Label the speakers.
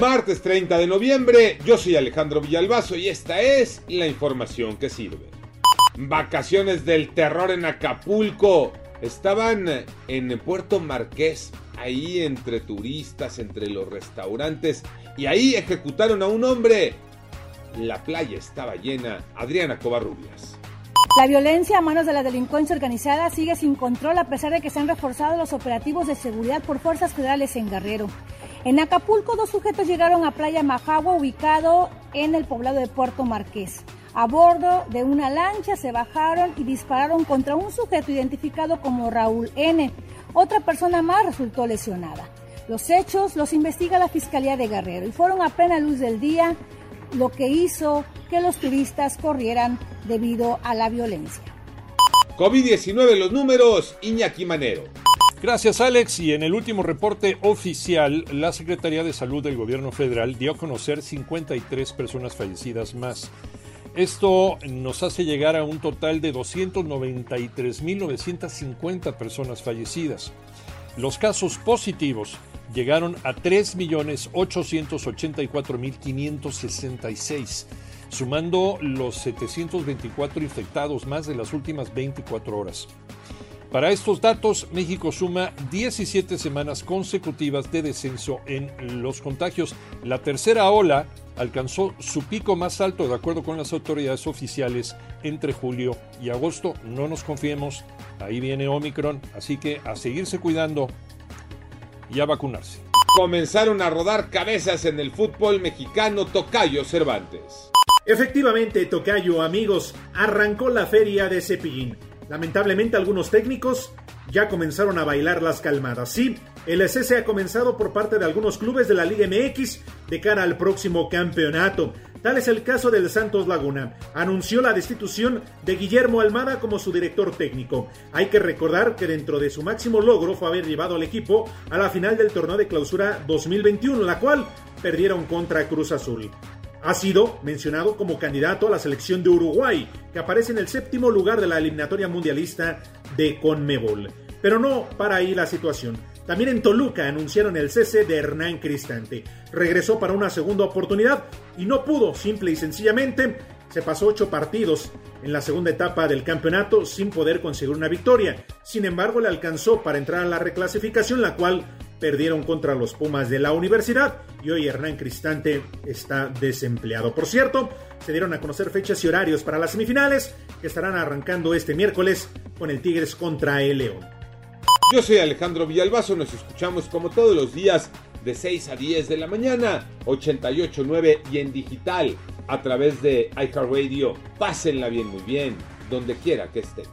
Speaker 1: Martes 30 de noviembre, yo soy Alejandro Villalbazo y esta es la información que sirve. Vacaciones del terror en Acapulco. Estaban en Puerto Marqués, ahí entre turistas, entre los restaurantes, y ahí ejecutaron a un hombre. La playa estaba llena. Adriana Covarrubias.
Speaker 2: La violencia a manos de la delincuencia organizada sigue sin control a pesar de que se han reforzado los operativos de seguridad por fuerzas federales en Guerrero. En Acapulco, dos sujetos llegaron a Playa Majagua, ubicado en el poblado de Puerto Marqués. A bordo de una lancha se bajaron y dispararon contra un sujeto identificado como Raúl N. Otra persona más resultó lesionada. Los hechos los investiga la Fiscalía de Guerrero y fueron a plena luz del día lo que hizo que los turistas corrieran debido a la violencia.
Speaker 1: COVID-19 los números, Iñaki Manero.
Speaker 3: Gracias Alex y en el último reporte oficial la Secretaría de Salud del Gobierno Federal dio a conocer 53 personas fallecidas más. Esto nos hace llegar a un total de 293.950 personas fallecidas. Los casos positivos llegaron a 3.884.566, sumando los 724 infectados más de las últimas 24 horas. Para estos datos, México suma 17 semanas consecutivas de descenso en los contagios. La tercera ola alcanzó su pico más alto, de acuerdo con las autoridades oficiales, entre julio y agosto. No nos confiemos, ahí viene Omicron, así que a seguirse cuidando y a vacunarse.
Speaker 1: Comenzaron a rodar cabezas en el fútbol mexicano Tocayo Cervantes.
Speaker 4: Efectivamente, Tocayo, amigos, arrancó la feria de Cepillín. Lamentablemente algunos técnicos ya comenzaron a bailar las calmadas. Sí, el SS ha comenzado por parte de algunos clubes de la Liga MX de cara al próximo campeonato. Tal es el caso del Santos Laguna. Anunció la destitución de Guillermo Almada como su director técnico. Hay que recordar que dentro de su máximo logro fue haber llevado al equipo a la final del torneo de clausura 2021, la cual perdieron contra Cruz Azul. Ha sido mencionado como candidato a la selección de Uruguay, que aparece en el séptimo lugar de la eliminatoria mundialista de Conmebol. Pero no para ahí la situación. También en Toluca anunciaron el cese de Hernán Cristante. Regresó para una segunda oportunidad y no pudo, simple y sencillamente. Se pasó ocho partidos en la segunda etapa del campeonato sin poder conseguir una victoria. Sin embargo, le alcanzó para entrar a la reclasificación, la cual perdieron contra los Pumas de la universidad y hoy Hernán Cristante está desempleado. Por cierto, se dieron a conocer fechas y horarios para las semifinales que estarán arrancando este miércoles con el Tigres contra el León.
Speaker 1: Yo soy Alejandro Villalbazo, nos escuchamos como todos los días de 6 a 10 de la mañana, 88.9 y en digital a través de iHeartRadio. Pásenla bien, muy bien, donde quiera que estén.